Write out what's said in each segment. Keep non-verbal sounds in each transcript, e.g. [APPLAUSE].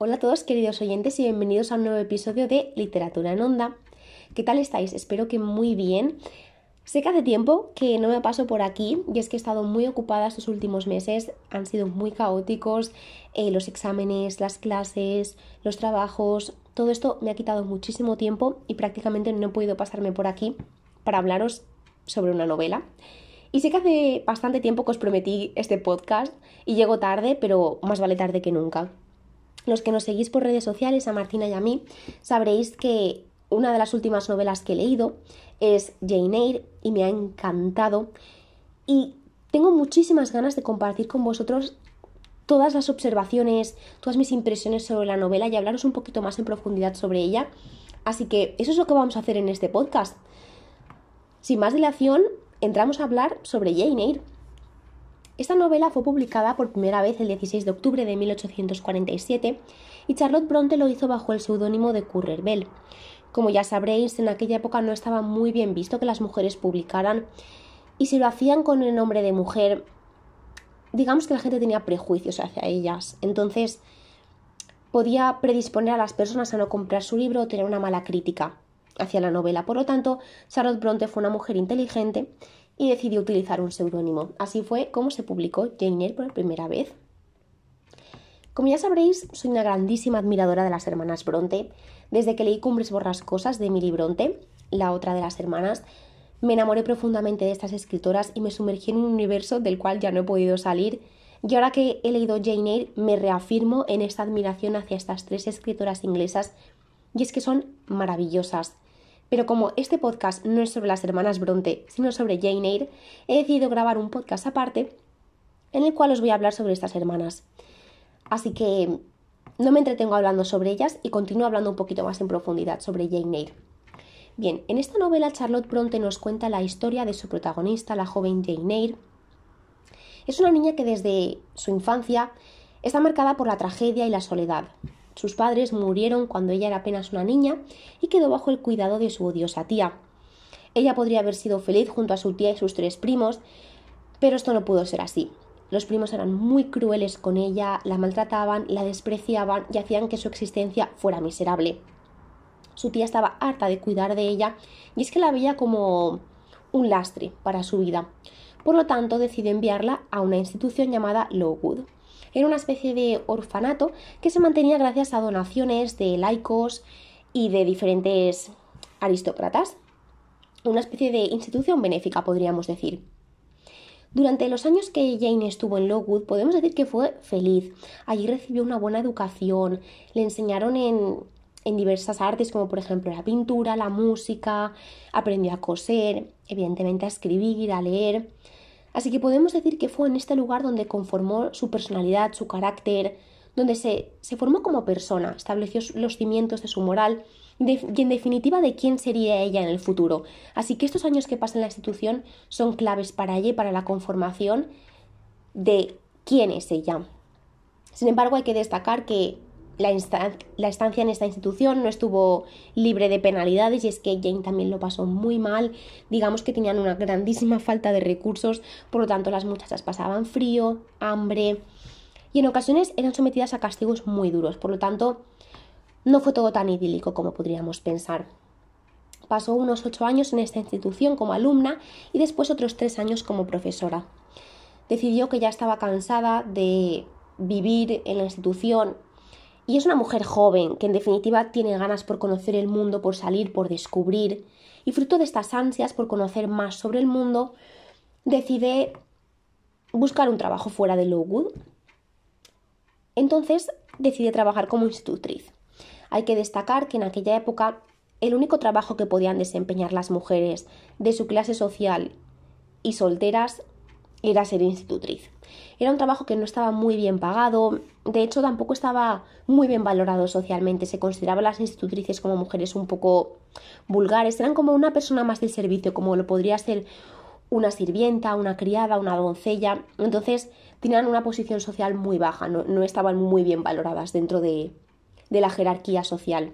Hola a todos queridos oyentes y bienvenidos a un nuevo episodio de Literatura en Onda. ¿Qué tal estáis? Espero que muy bien. Sé que hace tiempo que no me paso por aquí y es que he estado muy ocupada estos últimos meses, han sido muy caóticos, eh, los exámenes, las clases, los trabajos, todo esto me ha quitado muchísimo tiempo y prácticamente no he podido pasarme por aquí para hablaros sobre una novela. Y sé que hace bastante tiempo que os prometí este podcast y llego tarde, pero más vale tarde que nunca. Los que nos seguís por redes sociales, a Martina y a mí, sabréis que una de las últimas novelas que he leído es Jane Eyre y me ha encantado. Y tengo muchísimas ganas de compartir con vosotros todas las observaciones, todas mis impresiones sobre la novela y hablaros un poquito más en profundidad sobre ella. Así que eso es lo que vamos a hacer en este podcast. Sin más dilación, entramos a hablar sobre Jane Eyre. Esta novela fue publicada por primera vez el 16 de octubre de 1847 y Charlotte Bronte lo hizo bajo el seudónimo de Currer Bell. Como ya sabréis, en aquella época no estaba muy bien visto que las mujeres publicaran y si lo hacían con el nombre de mujer, digamos que la gente tenía prejuicios hacia ellas. Entonces, podía predisponer a las personas a no comprar su libro o tener una mala crítica hacia la novela. Por lo tanto, Charlotte Bronte fue una mujer inteligente y decidió utilizar un seudónimo. Así fue como se publicó Jane Eyre por primera vez. Como ya sabréis, soy una grandísima admiradora de las hermanas Bronte. Desde que leí Cumbres Borrascosas de Emily Bronte, la otra de las hermanas, me enamoré profundamente de estas escritoras y me sumergí en un universo del cual ya no he podido salir. Y ahora que he leído Jane Eyre, me reafirmo en esta admiración hacia estas tres escritoras inglesas, y es que son maravillosas. Pero como este podcast no es sobre las hermanas Bronte, sino sobre Jane Eyre, he decidido grabar un podcast aparte en el cual os voy a hablar sobre estas hermanas. Así que no me entretengo hablando sobre ellas y continúo hablando un poquito más en profundidad sobre Jane Eyre. Bien, en esta novela Charlotte Bronte nos cuenta la historia de su protagonista, la joven Jane Eyre. Es una niña que desde su infancia está marcada por la tragedia y la soledad. Sus padres murieron cuando ella era apenas una niña y quedó bajo el cuidado de su odiosa tía. Ella podría haber sido feliz junto a su tía y sus tres primos, pero esto no pudo ser así. Los primos eran muy crueles con ella, la maltrataban, la despreciaban y hacían que su existencia fuera miserable. Su tía estaba harta de cuidar de ella y es que la veía como un lastre para su vida. Por lo tanto, decidió enviarla a una institución llamada Lowood. Era una especie de orfanato que se mantenía gracias a donaciones de laicos y de diferentes aristócratas. Una especie de institución benéfica, podríamos decir. Durante los años que Jane estuvo en Lowood, podemos decir que fue feliz. Allí recibió una buena educación, le enseñaron en, en diversas artes, como por ejemplo la pintura, la música, aprendió a coser, evidentemente a escribir, a leer. Así que podemos decir que fue en este lugar donde conformó su personalidad, su carácter, donde se, se formó como persona, estableció los cimientos de su moral y en definitiva de quién sería ella en el futuro. Así que estos años que pasa en la institución son claves para ella y para la conformación de quién es ella. Sin embargo, hay que destacar que la, estancia en esta institución no estuvo libre de penalidades y es que Jane también lo pasó muy mal. Digamos que tenían una grandísima falta de recursos, por lo tanto las muchachas pasaban frío, hambre y en ocasiones eran sometidas a castigos muy duros. Por lo tanto, no fue todo tan idílico como podríamos pensar. Pasó unos ocho años en esta institución como alumna y después otros tres años como profesora. Decidió que ya estaba cansada de vivir en la institución y es una mujer joven que en definitiva tiene ganas por conocer el mundo, por salir, por descubrir. Y fruto de estas ansias por conocer más sobre el mundo, decide buscar un trabajo fuera de Lowood. Entonces decide trabajar como institutriz. Hay que destacar que en aquella época el único trabajo que podían desempeñar las mujeres de su clase social y solteras era ser institutriz. Era un trabajo que no estaba muy bien pagado, de hecho tampoco estaba muy bien valorado socialmente, se consideraba las institutrices como mujeres un poco vulgares, eran como una persona más del servicio, como lo podría ser una sirvienta, una criada, una doncella, entonces tenían una posición social muy baja, no, estaban muy bien valoradas dentro de, de la jerarquía social.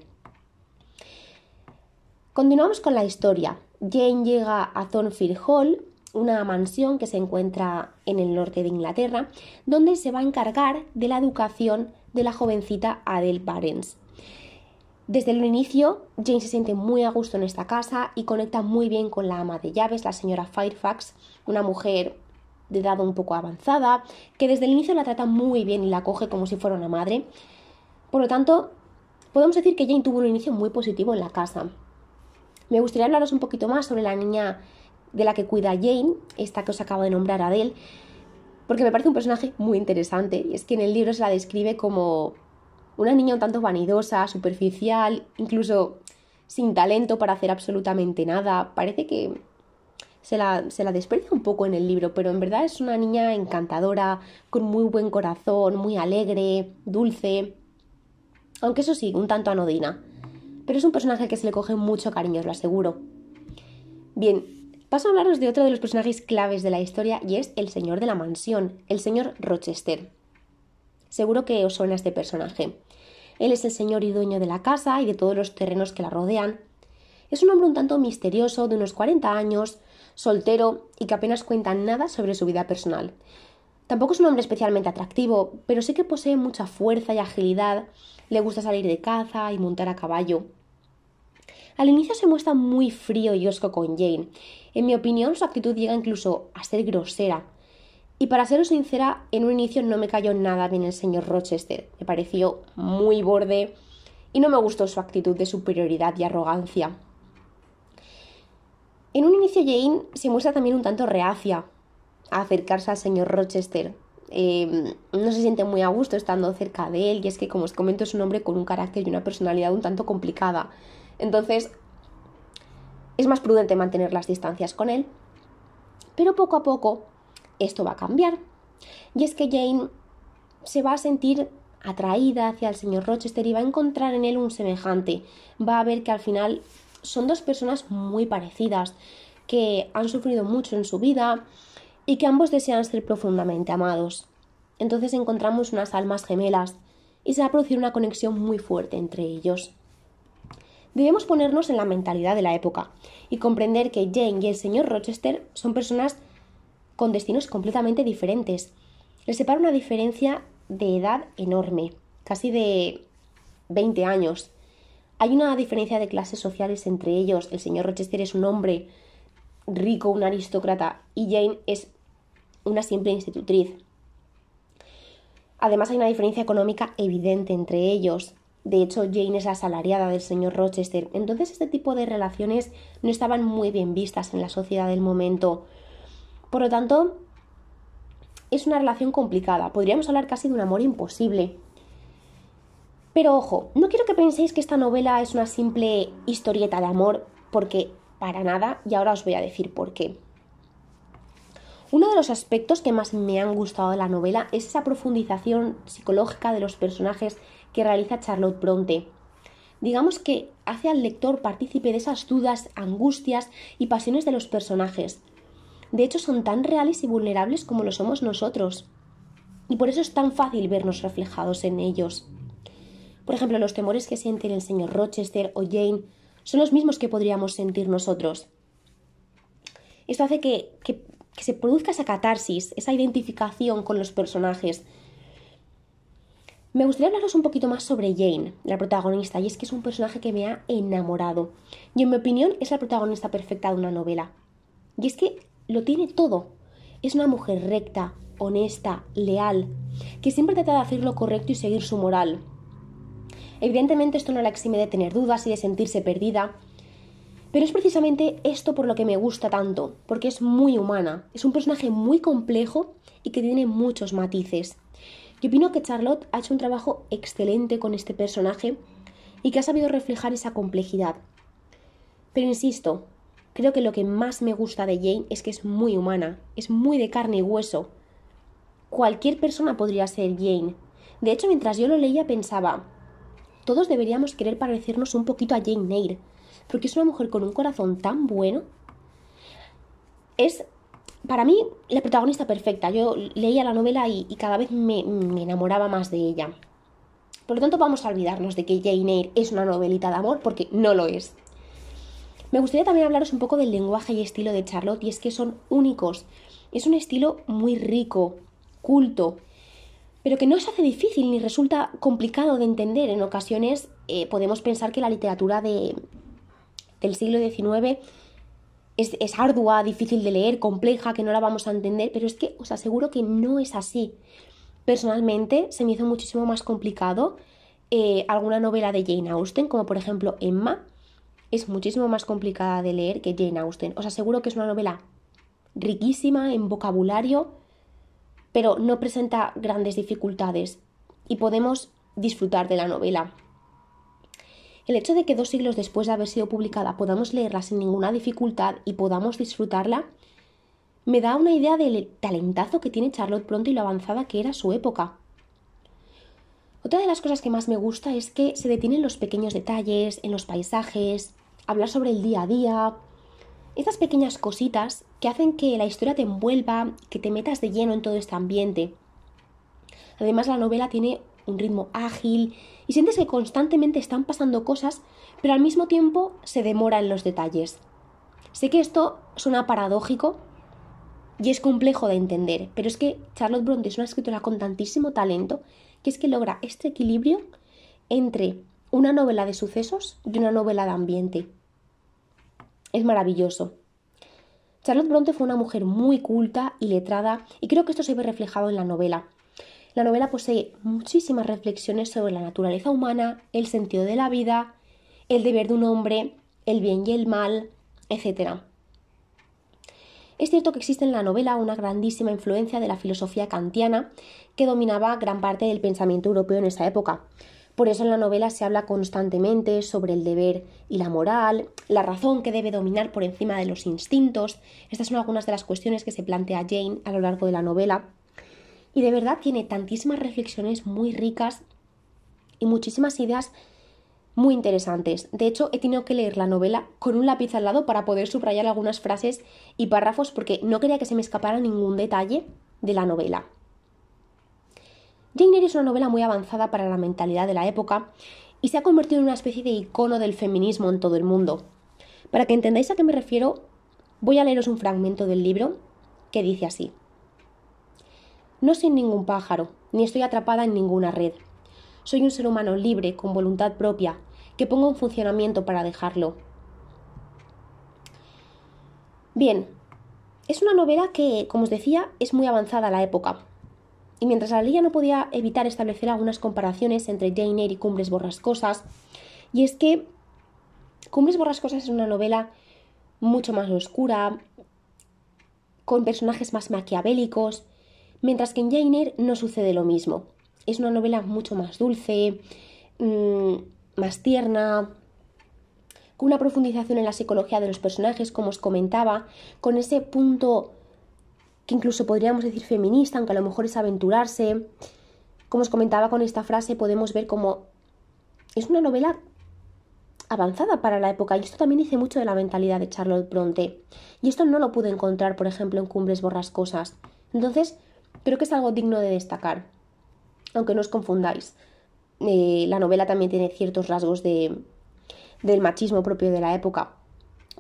Continuamos con la historia. Jane llega a Thornfield Hall una mansión que se encuentra en el norte de Inglaterra, donde se va a encargar de la educación de la jovencita Adele Barnes. Desde el inicio, Jane se siente muy a gusto en esta casa y conecta muy bien con la ama de llaves, la señora Fairfax, una mujer de edad un poco avanzada, que desde el inicio la trata muy bien y la coge como si fuera una madre. Por lo tanto, podemos decir que Jane tuvo un inicio muy positivo en la casa. Me gustaría hablaros un poquito más sobre la niña de la que cuida Jane, esta que os acabo de nombrar Adele, porque me parece un personaje muy interesante y es que en el libro se la describe como una niña un tanto vanidosa, superficial, incluso sin talento para hacer absolutamente nada. Parece que se la, se la desprecia un poco en el libro, pero en verdad es una niña encantadora, con muy buen corazón, muy alegre, dulce, aunque eso sí, un tanto anodina. Pero es un personaje que se le coge mucho cariño, os lo aseguro. Bien, paso a hablaros de otro de los personajes claves de la historia y es el señor de la mansión, el señor Rochester. Seguro que os suena este personaje. Él es el señor y dueño de la casa y de todos los terrenos que la rodean. Es un hombre un tanto misterioso, de unos 40 años, soltero y que apenas cuenta nada sobre su vida personal. Tampoco es un hombre especialmente atractivo, pero sí que posee mucha fuerza y agilidad, le gusta salir de caza y montar a caballo. Al inicio se muestra muy frío y osco con Jane. En mi opinión, su actitud llega incluso a ser grosera, y para ser sincera, en un inicio no me cayó nada bien el señor Rochester. Me pareció muy borde y no me gustó su actitud de superioridad y arrogancia. En un inicio Jane se muestra también un tanto reacia a acercarse al señor Rochester. Em, no se siente muy a gusto estando cerca de él y es que, como os comento, es un hombre con un carácter y una personalidad un tanto complicada. Entonces, es más prudente mantener las distancias con él. Pero poco a poco esto va a cambiar. Y es que Jane se va a sentir atraída hacia el señor Rochester y va a encontrar en él un semejante. Va a ver que al final son dos personas muy parecidas, que han sufrido mucho en su vida y que ambos desean ser profundamente amados. Entonces encontramos unas almas gemelas y se va a producir una conexión muy fuerte entre ellos. Debemos ponernos en la mentalidad de la época y comprender que Jane y el señor Rochester son personas con destinos completamente diferentes. Les separa una diferencia de edad enorme, casi de 20 años. Hay una diferencia de clases sociales entre ellos. El señor Rochester es un hombre rico, un aristócrata, y Jane es una simple institutriz. Además hay una diferencia económica evidente entre ellos. De hecho, Jane es la asalariada del señor Rochester. Entonces, este tipo de relaciones no estaban muy bien vistas en la sociedad del momento. Por lo tanto, es una relación complicada, podríamos hablar casi de un amor imposible. Pero ojo, no quiero que penséis que esta novela es una simple historieta de amor, porque para nada, y ahora os voy a decir por qué. Uno de los aspectos que más me han gustado de la novela es esa profundización psicológica de los personajes que realiza Charlotte Bronte. Digamos que hace al lector partícipe de esas dudas, angustias y pasiones de los personajes, de hecho son tan reales y vulnerables como lo somos nosotros. Y por eso es tan fácil vernos reflejados en ellos. Por ejemplo, los temores que sienten el señor Rochester o Jane son los mismos que podríamos sentir nosotros. Esto hace que, que, se produzca esa catarsis, esa identificación con los personajes. Me gustaría hablaros un poquito más sobre Jane, la protagonista, y es que es un personaje que me ha enamorado. Y en mi opinión es la protagonista perfecta de una novela. Y es que lo tiene todo. Es una mujer recta, honesta, leal, que siempre trata de hacer lo correcto y seguir su moral. Evidentemente esto no la exime de tener dudas y de sentirse perdida, pero es precisamente esto por lo que me gusta tanto, porque es muy humana, es un personaje muy complejo y que tiene muchos matices. Yo opino que Charlotte ha hecho un trabajo excelente con este personaje y que ha sabido reflejar esa complejidad. Pero insisto, Creo que lo que más me gusta de Jane es que es muy humana, es muy de carne y hueso. Cualquier persona podría ser Jane. De hecho, mientras yo lo leía pensaba, todos deberíamos querer parecernos un poquito a Jane Eyre, porque es una mujer con un corazón tan bueno. Es, para mí, la protagonista perfecta. Yo leía la novela y, cada vez me, me enamoraba más de ella. Por lo tanto, vamos a olvidarnos de que Jane Eyre es una novelita de amor, porque no lo es. Me gustaría también hablaros un poco del lenguaje y estilo de Charlotte, y es que son únicos. Es un estilo muy rico, culto. pero que no se hace difícil ni resulta complicado de entender. En ocasiones eh, podemos pensar que la literatura de, del siglo XIX es, es, ardua, difícil de leer, compleja, que no la vamos a entender, pero es que os aseguro que no es así. Personalmente se me hizo muchísimo más complicado eh, alguna novela de Jane Austen, como por ejemplo Emma, es muchísimo más complicada de leer que Jane Austen. Os aseguro que es una novela riquísima en vocabulario, pero no presenta grandes dificultades y podemos disfrutar de la novela. El hecho de que dos siglos después de haber sido publicada podamos leerla sin ninguna dificultad y podamos disfrutarla, me da una idea del talentazo que tiene Charlotte Pronto y lo avanzada que era su época. Otra de las cosas que más me gusta es que se detienen los pequeños detalles, en los paisajes, hablar sobre el día a día, estas pequeñas cositas que hacen que la historia te envuelva, que te metas de lleno en todo este ambiente. Además la novela tiene un ritmo ágil y sientes que constantemente están pasando cosas, pero al mismo tiempo se demora en los detalles. Sé que esto suena paradójico y es complejo de entender, pero es que Charlotte Bronte es una escritora con tantísimo talento que es que logra este equilibrio entre una novela de sucesos y una novela de ambiente. Es maravilloso. Charlotte Bronte fue una mujer muy culta y letrada y creo que esto se ve reflejado en la novela. La novela posee muchísimas reflexiones sobre la naturaleza humana, el sentido de la vida, el deber de un hombre, el bien y el mal, etc. Es cierto que existe en la novela una grandísima influencia de la filosofía kantiana que dominaba gran parte del pensamiento europeo en esa época. Por eso en la novela se habla constantemente sobre el deber y la moral, la razón que debe dominar por encima de los instintos. Estas son algunas de las cuestiones que se plantea Jane a lo largo de la novela y de verdad tiene tantísimas reflexiones muy ricas y muchísimas ideas muy interesantes. De hecho, he tenido que leer la novela con un lápiz al lado para poder subrayar algunas frases y párrafos porque no quería que se me escapara ningún detalle de la novela. Jane Eyre es una novela muy avanzada para la mentalidad de la época y se ha convertido en una especie de icono del feminismo en todo el mundo. Para que entendáis a qué me refiero, voy a leeros un fragmento del libro que dice así. No soy ningún pájaro, ni estoy atrapada en ninguna red. Soy un ser humano libre, con voluntad propia, que pongo en funcionamiento para dejarlo. Bien, es una novela que, como os decía, es muy avanzada la época. Y mientras la ley no podía evitar establecer algunas comparaciones entre Jane Eyre y Cumbres Borrascosas, y es que Cumbres Borrascosas es una novela mucho más oscura, con personajes más maquiavélicos, mientras que en Jane Eyre no sucede lo mismo. Es una novela mucho más dulce, mm, más tierna, con una profundización en la psicología de los personajes, como os comentaba, con ese punto que incluso podríamos decir feminista, aunque a lo mejor es aventurarse. Como os comentaba con esta frase, podemos ver como es una novela avanzada para la época y esto también dice mucho de la mentalidad de Charlotte Bronte. Y esto no lo pude encontrar, por ejemplo, en Cumbres Borrascosas. Entonces, Creo que es algo digno de destacar. Aunque no os confundáis. Eh, la novela también tiene ciertos rasgos de, del machismo propio de la época.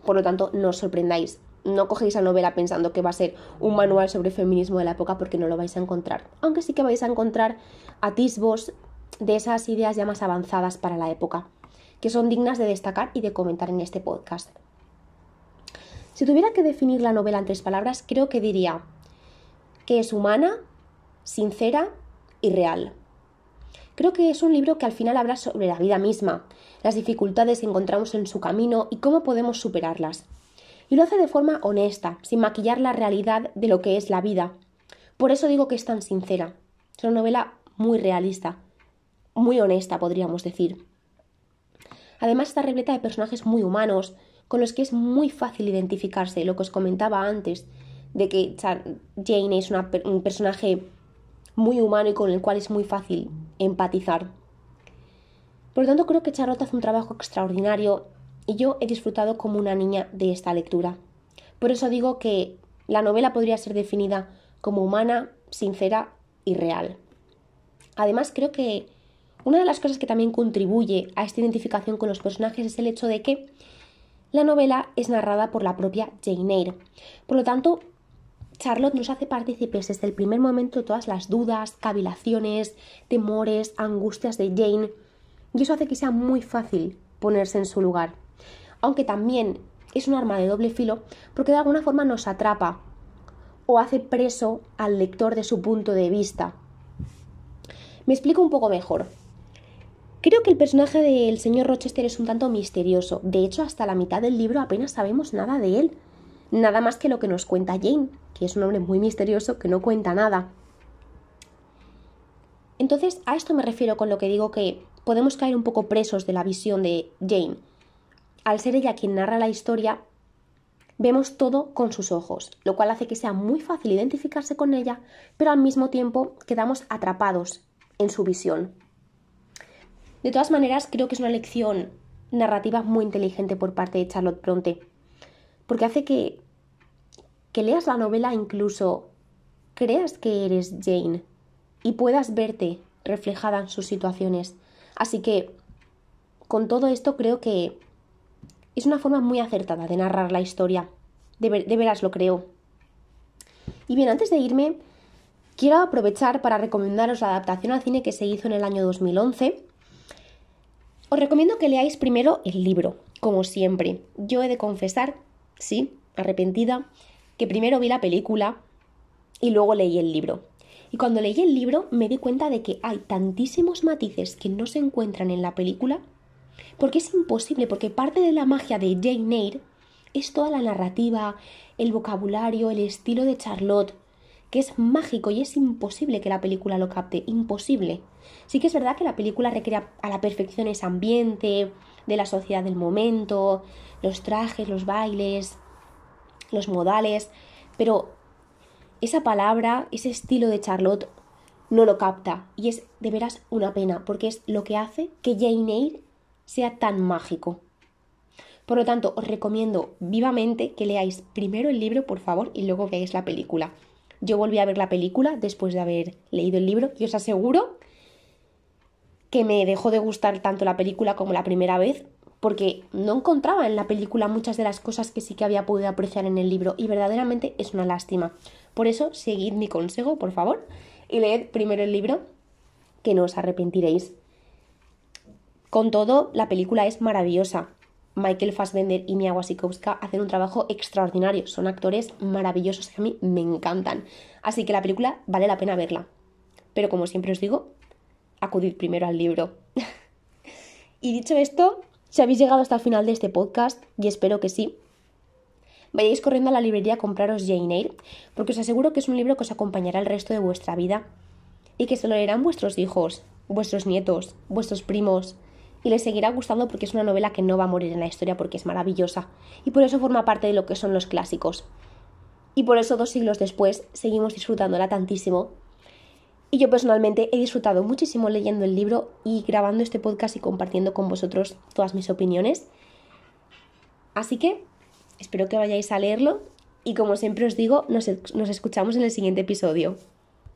Por lo tanto, no os sorprendáis. No cogéis la novela pensando que va a ser un manual sobre feminismo de la época porque no lo vais a encontrar. Aunque sí que vais a encontrar atisbos de esas ideas ya más avanzadas para la época, que son dignas de destacar y de comentar en este podcast. Si tuviera que definir la novela en tres palabras, creo que diría que es humana, sincera y real. Creo que es un libro que al final habla sobre la vida misma, las dificultades que encontramos en su camino y cómo podemos superarlas. Y lo hace de forma honesta, sin maquillar la realidad de lo que es la vida. Por eso digo que es tan sincera. Es una novela muy realista, muy honesta, podríamos decir. Además está repleta de personajes muy humanos, con los que es muy fácil identificarse, lo que os comentaba antes, de que Jane es un personaje muy humano y con el cual es muy fácil empatizar. Por lo tanto, creo que Charlotte hace un trabajo extraordinario y yo he disfrutado como una niña de esta lectura. Por eso digo que la novela podría ser definida como humana, sincera y real. Además, creo que una de las cosas que también contribuye a esta identificación con los personajes es el hecho de que la novela es narrada por la propia Jane Eyre. Por lo tanto, Charlotte nos hace partícipes desde el primer momento de todas las dudas, cavilaciones, temores, angustias de Jane, y eso hace que sea muy fácil ponerse en su lugar. Aunque también es un arma de doble filo porque de alguna forma nos atrapa o hace preso al lector de su punto de vista. Me explico un poco mejor. Creo que el personaje del señor Rochester es un tanto misterioso. De hecho, hasta la mitad del libro apenas sabemos nada de él. Nada más que lo que nos cuenta Jane, que es un hombre muy misterioso que no cuenta nada. Entonces, a esto me refiero con lo que digo que podemos caer un poco presos de la visión de Jane. Al ser ella quien narra la historia, vemos todo con sus ojos, lo cual hace que sea muy fácil identificarse con ella, pero al mismo tiempo quedamos atrapados en su visión. De todas maneras, creo que es una lección narrativa muy inteligente por parte de Charlotte Bronte, porque hace que, que leas la novela incluso creas que eres Jane y puedas verte reflejada en sus situaciones. Así que, con todo esto, creo que es una forma muy acertada de narrar la historia. De, veras lo creo. Y bien, antes de irme, quiero aprovechar para recomendaros la adaptación al cine que se hizo en el año 2011 os recomiendo que leáis primero el libro, como siempre. Yo he de confesar, sí, arrepentida, que primero vi la película y luego leí el libro. Y cuando leí el libro me di cuenta de que hay tantísimos matices que no se encuentran en la película, porque es imposible, porque parte de la magia de Jane Eyre es toda la narrativa, el vocabulario, el estilo de Charlotte, que es mágico y es imposible que la película lo capte, imposible. Sí que es verdad que la película recrea a la perfección ese ambiente de la sociedad del momento, los trajes, los bailes, los modales, pero esa palabra, ese estilo de Charlotte no lo capta y es de veras una pena porque es lo que hace que Jane Eyre sea tan mágico. Por lo tanto, os recomiendo vivamente que leáis primero el libro, por favor, y luego veáis la película. Yo volví a ver la película después de haber leído el libro y os aseguro que me dejó de gustar tanto la película como la primera vez porque no encontraba en la película muchas de las cosas que sí que había podido apreciar en el libro y verdaderamente es una lástima. Por eso, seguid mi consejo, por favor, y leed primero el libro, que no os arrepentiréis. Con todo, la película es maravillosa. Michael Fassbender y Mia Wasikowska hacen un trabajo extraordinario. Son actores maravillosos que a mí me encantan. Así que la película vale la pena verla. Pero como siempre os digo, acudid primero al libro. [LAUGHS] y dicho esto, si habéis llegado hasta el final de este podcast, y espero que sí, vayáis corriendo a la librería a compraros Jane Eyre, porque os aseguro que es un libro que os acompañará el resto de vuestra vida y que se lo leerán vuestros hijos, vuestros nietos, vuestros primos, y les seguirá gustando porque es una novela que no va a morir en la historia porque es maravillosa y por eso forma parte de lo que son los clásicos. Y por eso dos siglos después seguimos disfrutándola tantísimo. Y yo personalmente he disfrutado muchísimo leyendo el libro y grabando este podcast y compartiendo con vosotros todas mis opiniones. Así que espero que vayáis a leerlo y como siempre os digo, nos, nos escuchamos en el siguiente episodio.